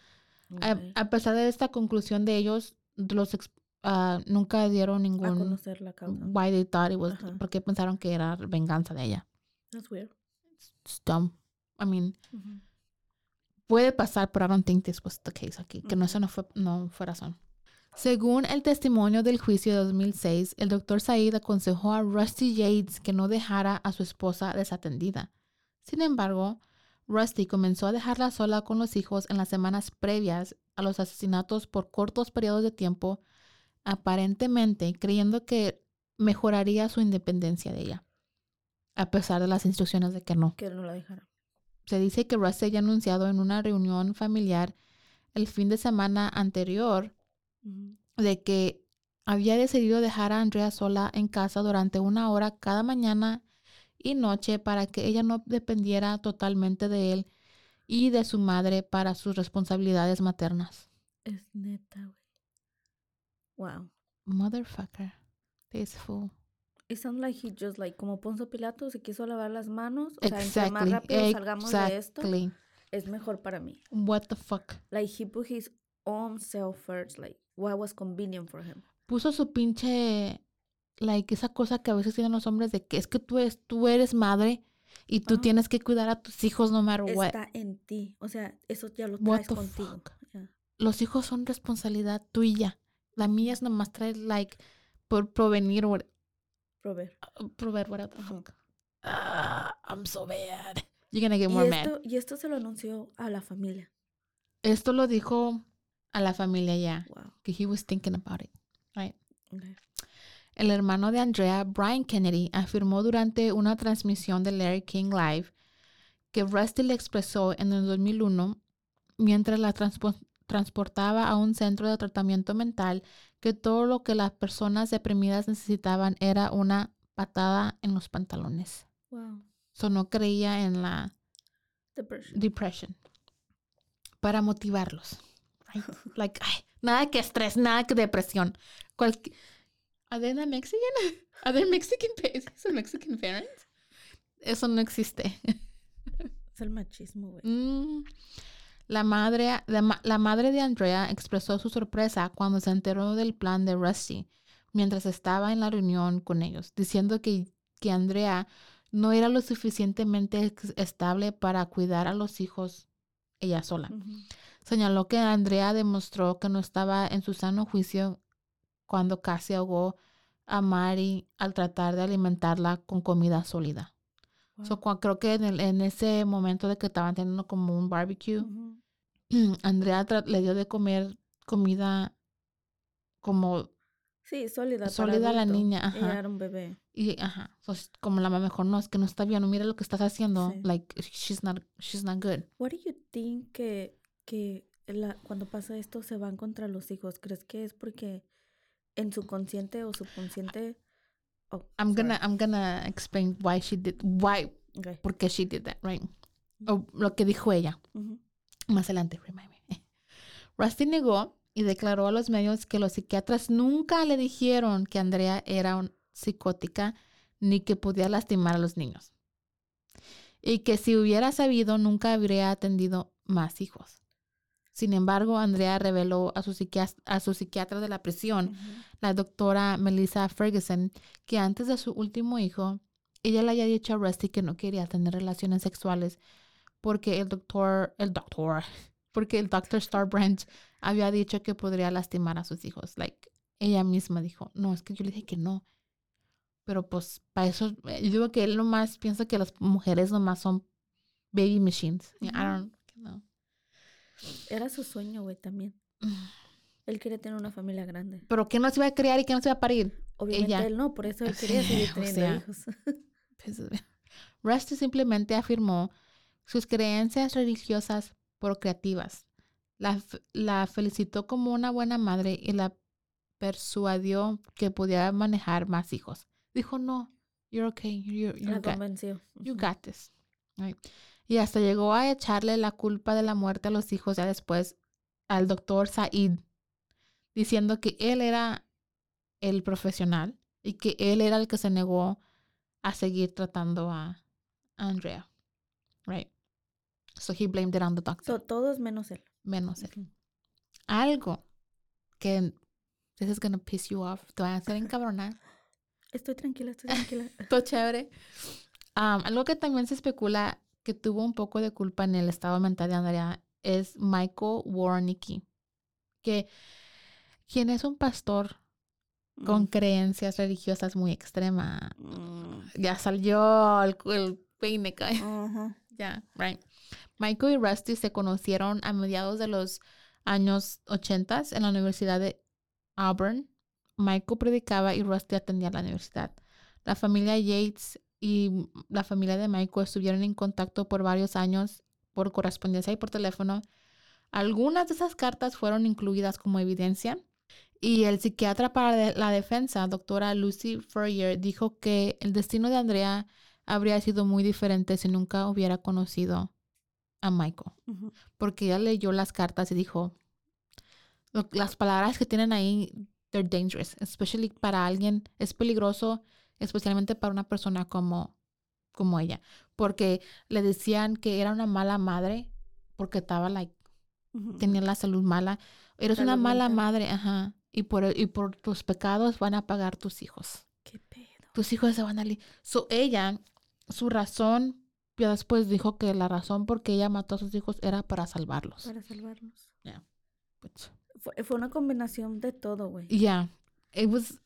a, pesar de esta conclusión de ellos, los uh, nunca dieron ningún. A conocer la causa. Why they thought it was, porque pensaron que era venganza de ella. That's weird. It's dumb. I mean, puede pasar, pero I don't think this was the case aquí, que no, eso no fue, no fue razón. Según el testimonio del juicio de 2006, el doctor Said aconsejó a Rusty Yates que no dejara a su esposa desatendida. Sin embargo, Rusty comenzó a dejarla sola con los hijos en las semanas previas a los asesinatos por cortos periodos de tiempo aparentemente creyendo que mejoraría su independencia de ella, a pesar de las instrucciones de que no. Que no la dejara. Se dice que Russ había anunciado en una reunión familiar el fin de semana anterior De que había decidido dejar a Andrea sola en casa durante una hora cada mañana y noche para que ella no dependiera totalmente de él y de su madre para sus responsabilidades maternas. Es neta, güey. Wow. Motherfucker. This fool. It sounds like he just like como Ponzo Pilato se quiso lavar las manos. O sea, entre más Exactly. rápido salgamos de esto, Exactly. es mejor para mí. What the fuck. Like he put his own self first, like what was convenient for him. Puso su pinche like esa cosa que a veces tienen los hombres de que es que tú eres, tú eres madre y tú Ajá. tienes que cuidar a tus hijos no matter what. Está en ti. O sea, eso ya lo traes contigo. Yeah. Los hijos son responsabilidad tuya. La mía es nomás traer like por provenir o Proveer. proveer what the fuck. Ah, I'm so bad. You're gonna get Y more mad. esto, y esto se lo anunció a la familia. Esto lo dijo a la familia ya, Wow. que he was thinking about it. Right. Okay. El hermano de Andrea, Brian Kennedy, afirmó durante una transmisión de Larry King Live que Rusty le expresó en el 2001, mientras la transpo- transportaba a un centro de tratamiento mental, que todo lo que las personas deprimidas necesitaban era una patada en los pantalones. Wow. So no creía en la Depression. depression para motivarlos. Like, ay, nada que estrés, nada que depresión. Cualqui- ¿Are they not Mexican? ¿Are they Mexican pa- ¿Son Mexican parents? Eso no existe. Es el machismo, güey. Mm. La madre, la, la madre de Andrea expresó su sorpresa cuando se enteró del plan de Rusty mientras estaba en la reunión con ellos, diciendo que, que Andrea no era lo suficientemente estable para cuidar a los hijos ella sola. Ujú. Señaló que Andrea demostró que no estaba en su sano juicio cuando casi ahogó a Mari al tratar de alimentarla con comida sólida. So, creo que en, el- en ese momento de que estaban teniendo como un barbecue. Andrea le dio de comer comida como Sí, sólida. Sólida la niña, Ella ajá. era un bebé. y ajá, pues, como la mamá mejor no es que no está bien, no mira lo que estás haciendo, Sí. like she's not she's not good. What do you think que, que la, cuando pasa esto se van contra los hijos? ¿Crees que es porque en su consciente o subconsciente? Oh, I'm sorry. gonna I'm gonna explain why she did why Okay. por qué she did that, right? O lo que dijo ella. Ujú. Más adelante, remind me. Rusty negó y declaró a los medios que los psiquiatras nunca le dijeron que Andrea era un- psicótica ni que podía lastimar a los niños. Y que si hubiera sabido nunca habría atendido más hijos. Sin embargo, Andrea reveló a su, psiquias- a su psiquiatra de la prisión, la doctora Melissa Ferguson, que antes de su último hijo, ella le había dicho a Rusty que no quería tener relaciones sexuales porque el doctor, el doctor, porque el doctor Starbranch había dicho que podría lastimar a sus hijos. Like, ella misma dijo, no, es que yo le dije que no. Pero pues, para eso, eh, yo digo que él nomás piensa que las mujeres nomás son baby machines. I don't know. Era su sueño, güey, también. Él quería tener una familia grande. Pero que no se iba a criar y que no se iba a parir. Obviamente Ella. él no, por eso él quería seguir o teniendo sea. hijos. Pues, Rusty simplemente afirmó sus creencias religiosas procreativas. La, felicitó como una buena madre y la persuadió que pudiera manejar más hijos. Dijo, no, you're okay, you, you, La got, you got this. Right. Y hasta llegó a echarle la culpa de la muerte a los hijos ya después al doctor Said, diciendo que él era el profesional y que él era el que se negó a seguir tratando a Andrea. Right. So he blamed it on the doctor. So, todos menos él. menos él. Algo que this is gonna piss you off. Te van a hacer encabronar. Estoy tranquila, estoy tranquila. Todo chévere. Am, algo que también se especula que tuvo un poco de culpa en el estado mental de Andrea es Michael Warnicki, que quien es un pastor con creencias religiosas muy extremas. Mm. Ya salió el, el peine. Ajá. Ya, right. Michael y Rusty se conocieron a mediados de los años 80 en la Universidad de Auburn Michael predicaba y Rusty atendía la universidad. La familia Yates y la familia de Michael estuvieron en contacto por varios años por correspondencia y por teléfono. Algunas de esas cartas fueron incluidas como evidencia y el psiquiatra para la defensa, doctora Lucy Furrier, dijo que el destino de Andrea habría sido muy diferente si nunca hubiera conocido a Michael, porque ella leyó las cartas y dijo, las palabras que tienen ahí, they're dangerous, especially para alguien, es peligroso, especialmente para una persona como, como ella, porque le decían que era una mala madre, porque estaba, like, tenía la salud mala, eres una mala madre, ajá, y por, y por tus pecados van a pagar tus hijos. ¿Qué pedo? Tus hijos se van a... So, ella, su razón, ya después dijo que la razón por que ella mató a sus hijos era para salvarlos. Para salvarlos. Yeah. Pues, fue, una combinación de todo, güey. Yeah. It was...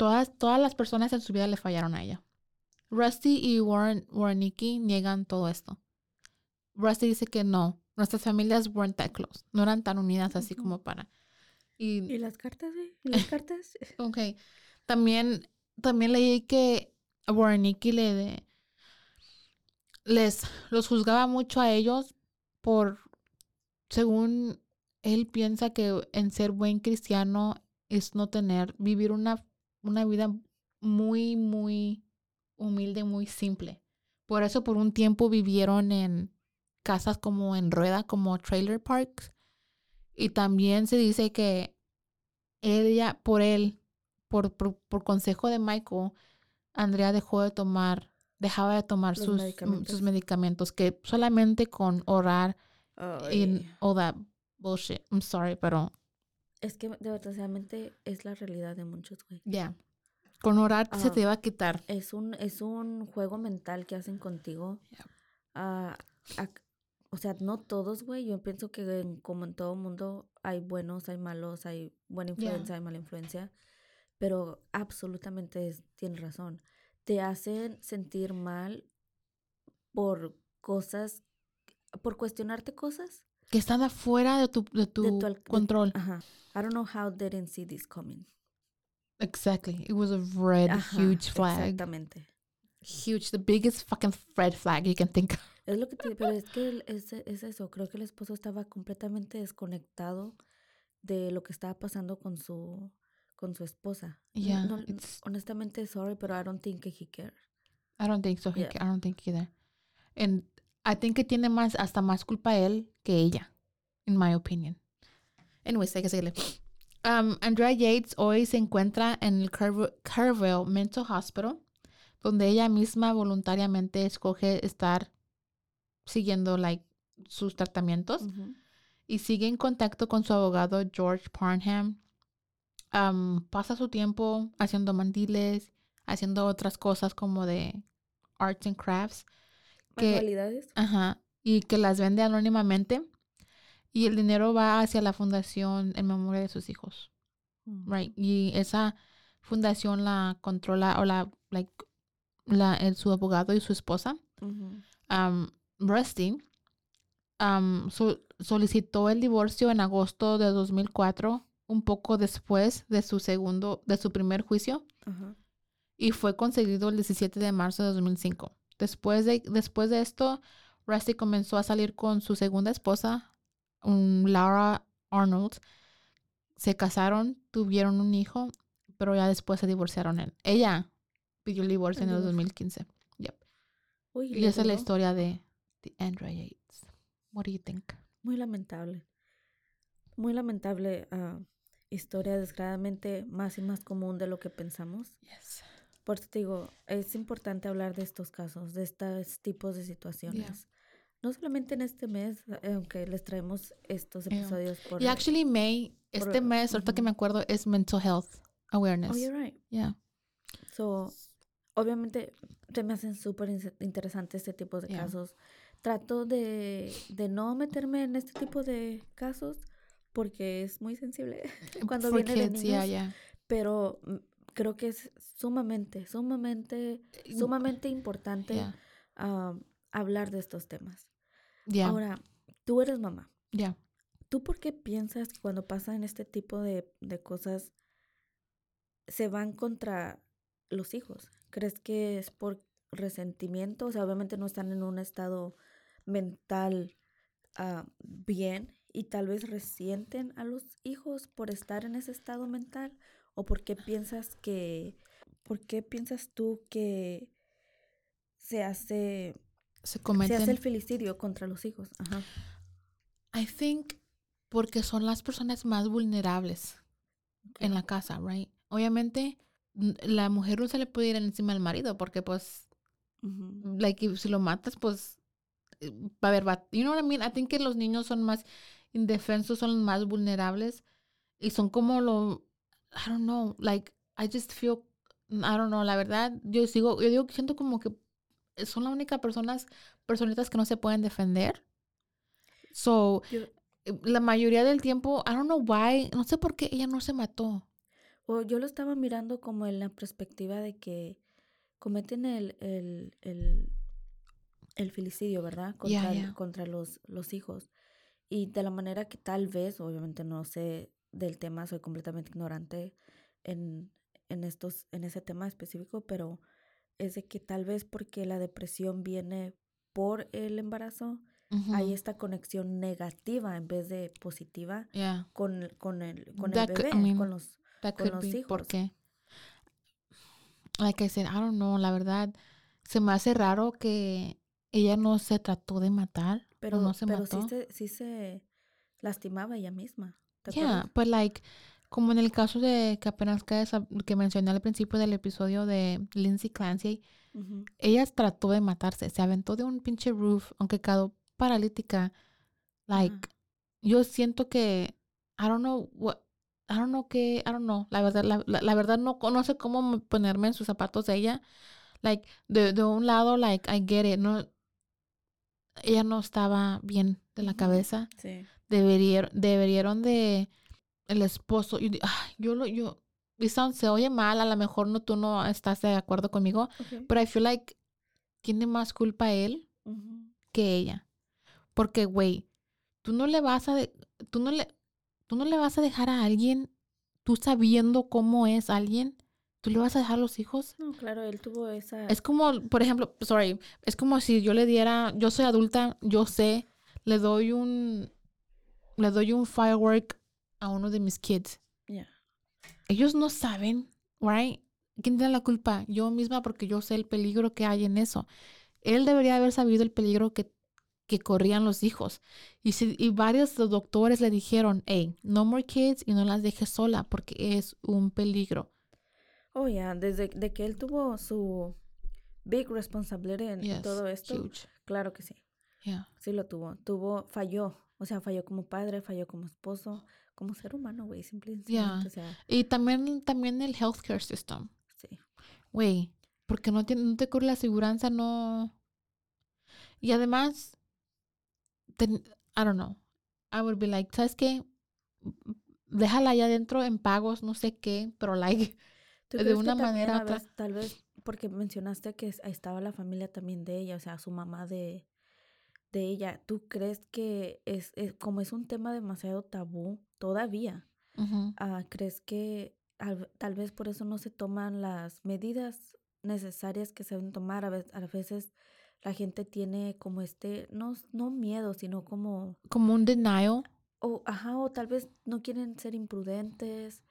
Todas, todas las personas en su vida le fallaron a ella. Rusty y Warren, Warreniki niegan todo esto. Rusty dice que no, nuestras familias weren't that close, no eran tan unidas así como para y, las cartas, güey? ¿Y las cartas? ok. También, también leí que Warreniki le les los juzgaba mucho a ellos por, según él piensa que en ser buen cristiano es no tener, vivir una, una vida muy, muy humilde, muy simple. Por eso por un tiempo vivieron en casas como en rueda, como trailer parks, y también se dice que ella, por él, por, por, consejo de Michael, Andrea dejó de tomar, dejaba de tomar sus medicamentos. sus medicamentos, que solamente con orar y all that bullshit. I'm sorry, pero... Es que desgraciadamente es la realidad de muchos, güey. Ya. Con orar se te va a quitar. Es un, es un juego mental que hacen contigo. Yeah o sea, no todos, güey. Yo pienso que como en todo mundo hay buenos, hay malos, hay buena influencia, hay mala influencia. Pero absolutamente tienes razón. Te hacen sentir mal por cosas, por cuestionarte cosas. Que están afuera de tu, de tu, control. ajá. I don't know how they didn't see this coming. Exactly. It was a red, huge flag. Exactamente. Huge. The biggest fucking red flag you can think of. Es lo que te, pero es que es, es eso, creo que el esposo estaba completamente desconectado de lo que estaba pasando con su con su esposa. Yeah, honestamente, sorry, pero I don't think he cared. I don't think so. I don't think either. And I think que tiene más, hasta más culpa él que ella, in my opinion. Anyways, hay que seguirle. Um, Andrea Yates hoy se encuentra en el Carville Mental Hospital, donde ella misma voluntariamente escoge estar siguiendo like, sus tratamientos y sigue en contacto con su abogado George Parnham. pasa su tiempo haciendo mandiles, haciendo otras cosas como de arts and crafts. Que, ajá, y que las vende anónimamente. Y el dinero va hacia la fundación en memoria de sus hijos. Mm. Right. Y esa fundación la controla o la, like, la, el, su abogado y su esposa. Rusty solicitó el divorcio en agosto de 2004, un poco después de su segundo, de su primer juicio, y fue conseguido el 17 de marzo de 2005. Después de, después de esto, Rusty comenzó a salir con su segunda esposa, Laura Arnold. Se casaron, tuvieron un hijo, pero ya después se divorciaron. Él. Ella pidió el divorcio en el 2015. y esa es la historia de, The Andrea Yates. What do you think? Muy lamentable. Muy lamentable uh, historia, desgraciadamente más y más común de lo que pensamos. Yes. Por eso te digo, es importante hablar de estos casos, de estos tipos de situaciones. No solamente en este mes, eh, aunque les traemos estos episodios por... Y actually May, este mes, ahorita que me acuerdo, es Mental Health Awareness. Oh, you're right. Yeah. So, obviamente, se me hacen súper interesantes este tipo de casos trato de, de no meterme en este tipo de casos porque es muy sensible cuando viene de niños. Pero mm, creo que es sumamente, sumamente, sumamente importante hablar de estos temas. Ahora, tú eres mamá. Ya. ¿Tú por qué piensas que cuando pasan este tipo de, de cosas se van contra los hijos? ¿Crees que es por resentimiento? O sea, obviamente no están en un estado mental ah, bien y tal vez resienten a los hijos por estar en ese estado mental. ¿O por qué piensas que, por qué piensas tú que se hace, Se se cometen. hace el filicidio contra los hijos? Ajá. I think porque son las personas más vulnerables en la casa, right? Obviamente, la mujer no se le puede ir encima al marido porque, pues, Ujú. like, if- si lo matas, pues, eh, va a haber, bat- you know what I mean? I think que los niños son más indefensos, son los más vulnerables y son como lo, I don't know, like, I just feel, I don't know, la verdad, yo sigo, yo digo que siento como que son las únicas personas, personitas que no se pueden defender. So, Yo- eh, la mayoría del tiempo, I don't know why, no sé por qué ella no se mató. O yo lo estaba mirando como en la perspectiva de que cometen el, el, el, el filicidio, ¿verdad? Contra, contra los, los hijos. Y de la manera que tal vez, obviamente no sé del tema, soy completamente ignorante en, en, estos, en ese tema específico, pero es de que tal vez porque la depresión viene por el embarazo, hay esta conexión negativa en vez de positiva yeah, con, con el, con el That could- I bebé, mean, con los... con los hijos. porque, like I said, I don't know, la verdad, se me hace raro que ella no se trató de matar Pero, no se pero sí mató. se, sí se lastimaba ella misma. ¿Te Yeah, but like, como en el caso de que apenas que, mencioné al principio del episodio de Lindsay Clancy, ella trató de matarse, se aventó de un pinche roof, aunque quedó paralítica. Like, yo siento que, I don't know what, I don't know qué, I don't know, la verdad, la, la, la verdad no, no sé cómo me- ponerme en sus zapatos de ella. Like, de, de un lado, like, I get it, no, ella no estaba bien de la cabeza Sí. Deberían, deberían de el esposo, yo, yo lo, yo, it sounds- se oye mal, a lo mejor no, tú no estás de acuerdo conmigo, pero I feel like tiene más culpa él que ella. Porque, güey, tú no le vas a, de- tú no le, tú no le vas a dejar a alguien, tú sabiendo cómo es alguien, tú le vas a dejar a los hijos. No, claro, él tuvo esa... Es como, por ejemplo, sorry, es como si yo le diera, yo soy adulta, yo sé, le doy un, le doy un firework a uno de mis kids. Ya. Ellos no saben, right? ¿Quién tiene la culpa? Yo misma porque yo sé el peligro que hay en eso. Él debería haber sabido el peligro que, que corrían los hijos. Y, si, y varios doctores le dijeron, hey, no more kids y no las dejes sola porque es un peligro. Oh, ya, desde de que él tuvo su big responsibility en Yes, todo esto, huge. claro que sí, Yeah. sí lo tuvo. Tuvo, falló, o sea, falló como padre, falló como esposo, como ser humano, güey, simple y Yeah. o sea, Y también, también el healthcare system. sí. Güey, porque no, tiene, no te cubre la aseguranza, no. Y además, ten- I don't know. I would be like, ¿sabes qué? Déjala allá adentro en pagos, no sé qué, pero like, ¿Tú de una manera vez- tal vez porque mencionaste que estaba la familia también de ella, o sea, su mamá de, de ella, ¿tú crees que es, es- como es un tema demasiado tabú todavía? ujú, ah, ¿Crees que al- tal vez por eso no se toman las medidas necesarias que se deben tomar? A veces, a veces la gente tiene como este, no, no miedo, sino como, como un denial. o, ajá, o tal vez no quieren ser imprudentes,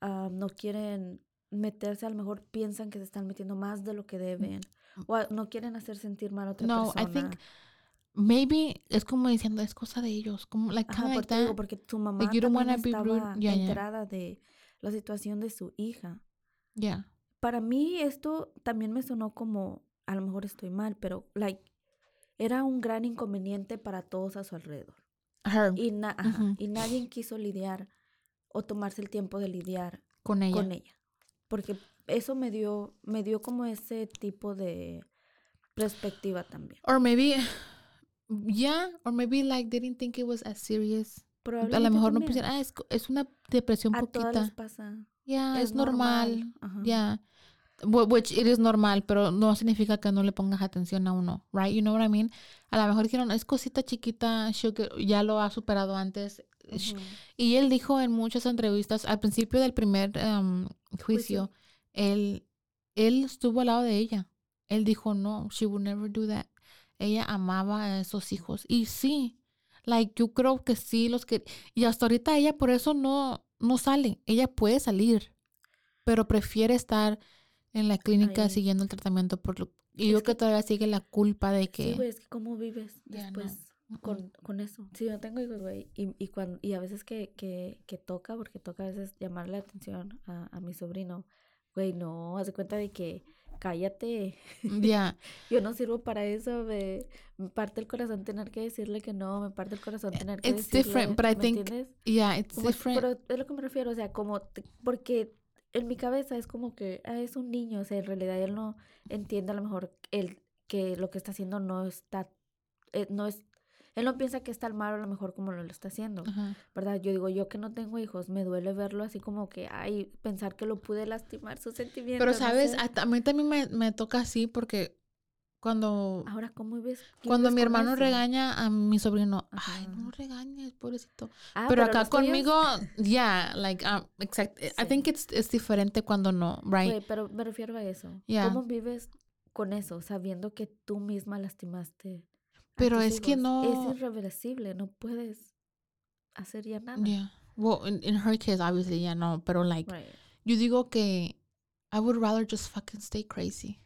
ah, no quieren meterse, a lo mejor piensan que se están metiendo más de lo que deben, o a- no quieren hacer sentir mal a otra No, I persona. think maybe es como diciendo, es cosa de ellos, como like, Ajá, like porque, digo, that. porque tu mamá don't también estaba ya, ya. enterada de la situación de su hija. Yeah. para mí esto también me sonó como, a lo mejor estoy mal, pero like, era un gran inconveniente para todos a su alrededor. Her, Y, na- ajá, Ujú. y nadie quiso lidiar o tomarse el tiempo de lidiar con ella. con ella. Porque eso me dio, me dio como ese tipo de perspectiva también. Or maybe, yeah, or maybe like they didn't think it was as serious. A lo mejor no pusieron, ah, es, es una depresión A todas poquita. les pasa. Ya, es, normal. Ya. Wh- Which it is normal, pero no significa que no le pongas atención a uno, right? You know what I mean? A lo mejor dijeron, es cosita chiquita, ya lo ha superado antes, Ujú. Y él dijo en muchas entrevistas, al principio del primer em, juicio, Juicio. él, él estuvo al lado de ella. Él dijo, no, she would never do that. Ella amaba a esos hijos. Y sí, like, yo creo que sí, los que... Y hasta ahorita ella por eso no, no sale. Ella puede salir, pero prefiere estar en la clínica Ahí. siguiendo el tratamiento. Por lo, y Es yo que que- todavía sigue la culpa de que... Sí, güey, es que cómo vives no. después con, con eso. Sí, yo tengo hijos, güey, y, y, cuando, y a veces que, que, que toca, porque toca a veces llamarle la atención a, a mi sobrino, güey, no, haz de cuenta de que cállate, Ya, yo no sirvo para eso, me, me parte el corazón tener que decirle que no, me parte el corazón tener que it's decirle, different, but I ¿me think entiendes? yeah, it's Como- different. Pero es lo que me refiero, o sea, como, te- porque en mi cabeza es como que ah, es un niño, o sea, en realidad él no entiende a lo mejor el, que lo que está haciendo no está, eh, no es, él no piensa que es tan malo a lo mejor como lo, lo está haciendo, Ajá. ¿verdad? Yo digo, yo que no tengo hijos, me duele verlo así como que, ay, pensar que lo pude lastimar sus sentimientos. Pero no sabes, sé. a, mí también me, me toca así porque cuando, Ahora, ¿cómo vives? qué cuando mi hermano eso? regaña a mi sobrino, ay, Ajá. no lo regañes, pobrecito. Ah, pero los acá conmigo, yeah, like, um, exact. I Sí. think it's, it's diferente cuando no, right? Güey, pero me refiero a eso. Ya. ¿Cómo vives con eso, sabiendo que tú misma lastimaste? Pero es que no- Es irreversible, no puedes hacer ya nada. Yeah. Well, in, in her case, obviously, yeah, no, pero like, Right. yo digo que I would rather just fucking stay crazy.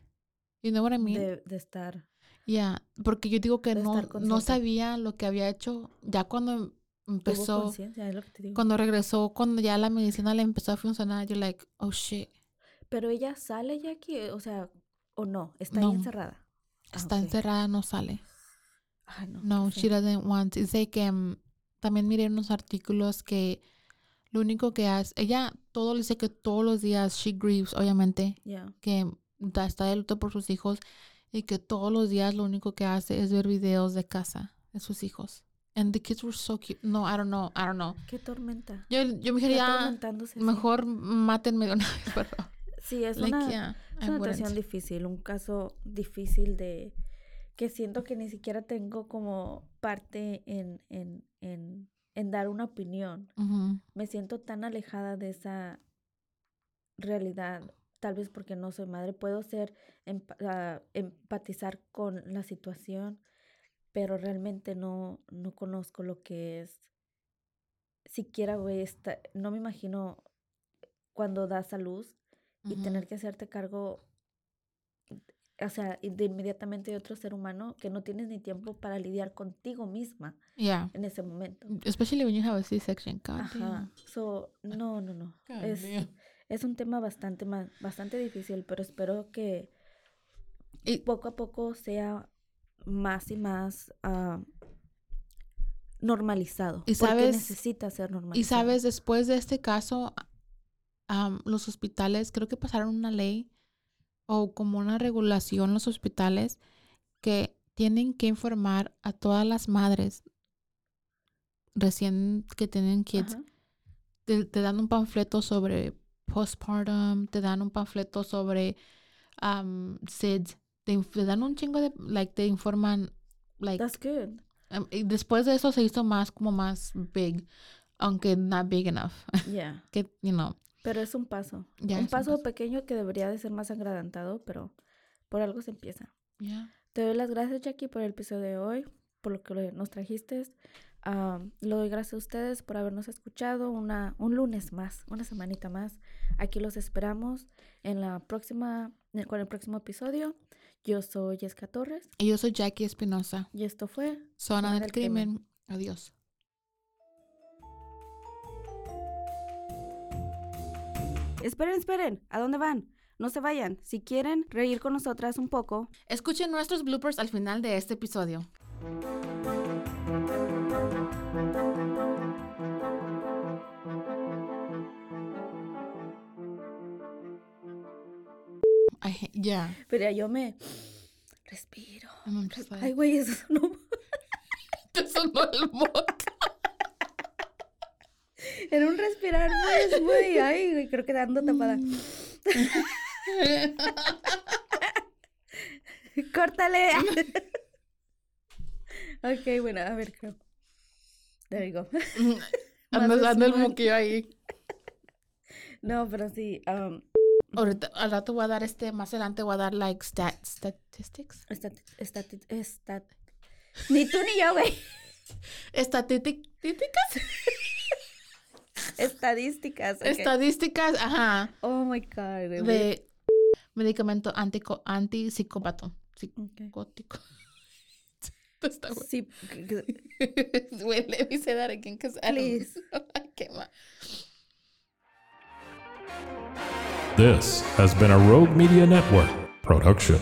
You know what I mean? De, de estar. Yeah, porque yo digo que no, no sabía lo que había hecho ya cuando empezó. conciencia, es lo que te digo. Cuando regresó, cuando ya la medicina le empezó a funcionar, yo like, oh shit, Pero ella sale ya aquí, o sea, o no, está No. ahí encerrada. Ah, está encerrada, no sale. No. No, she doesn't want. Dice que mm, también miré unos artículos que lo único que hace, ella todo dice que todos los días she grieves, obviamente, Ya. que está de luto por sus hijos y que todos los días lo único que hace es ver videos de casa de sus hijos. And the kids were so cute. No, I don't know, I don't know. Qué tormenta. Yo, yo me así. mejor mátenme de una vez, pero Sí, es like, una, yeah, es una situación difícil, un caso difícil de que siento que ni siquiera tengo como parte en, en, en, en dar una opinión. Me siento tan alejada de esa realidad, tal vez porque no soy madre, puedo ser empa- ah, empatizar con la situación, pero realmente no, no conozco lo que es. Siquiera, güey, esta- no me imagino cuando das a luz y tener que hacerte cargo, o sea, de inmediatamente de otro ser humano que no tienes ni tiempo para lidiar contigo misma Yeah. en ese momento. Especially when you have a C-section. Ajá. So, no, no, no. God Es, damn. es un tema bastante bastante difícil, pero espero que Y- poco a poco sea más y más ah, normalizado. Y porque sabes- necesita ser normalizado. Y sabes, después de este caso, am, los hospitales creo que pasaron una ley o como una regulación los hospitales que tienen que informar a todas las madres recién que tienen kids. Ajá. Te, te dan un panfleto sobre postpartum, te dan un panfleto sobre um, SIDS, te, dan un chingo de, like, te informan, like, That's good. um, y después de eso se hizo más como más big, aunque not big enough, Yeah. que, you know, Pero es un paso. Ya, un es un paso paso. pequeño que debería de ser más agradantado, pero por algo se empieza. yeah. Te doy las gracias, Jackie, por el episodio de hoy, por lo que nos trajiste. Am, le doy gracias a ustedes por habernos escuchado una, un lunes más, una semanita más. Aquí los esperamos en la próxima, con el próximo episodio. Yo soy Jessica Torres Y yo soy Jackie Espinosa, y esto fue Zona del Crimen. Adiós. Esperen, esperen, ¿a dónde van? No se vayan. Si quieren reír con nosotras un poco, Escuchen nuestros bloopers al final de este episodio. Ay, ya. pero yo me respiro. Ay, güey, eso no. Te sonó el moco. Era un respirar, pues, güey. Ay, güey, creo que dando tapada. ¡Córtale! ok, bueno, a ver, creo. There you go. Ando, Más ando el moquillo ahí. No, pero sí. um, Ahorita, al rato voy a dar este, más adelante voy a dar, like, stat, statistics. estati- estati- estat- Ni tú ni yo, güey. Estatísticas. Estadísticas. ok. Estadísticas, ajá. Oh my God. güey. De medicamento antico, antipsicópato. Psicótico. Está bueno. Sí. g- g- Wait, let me say that again, because I Please. This has been a Rogue Media Network production.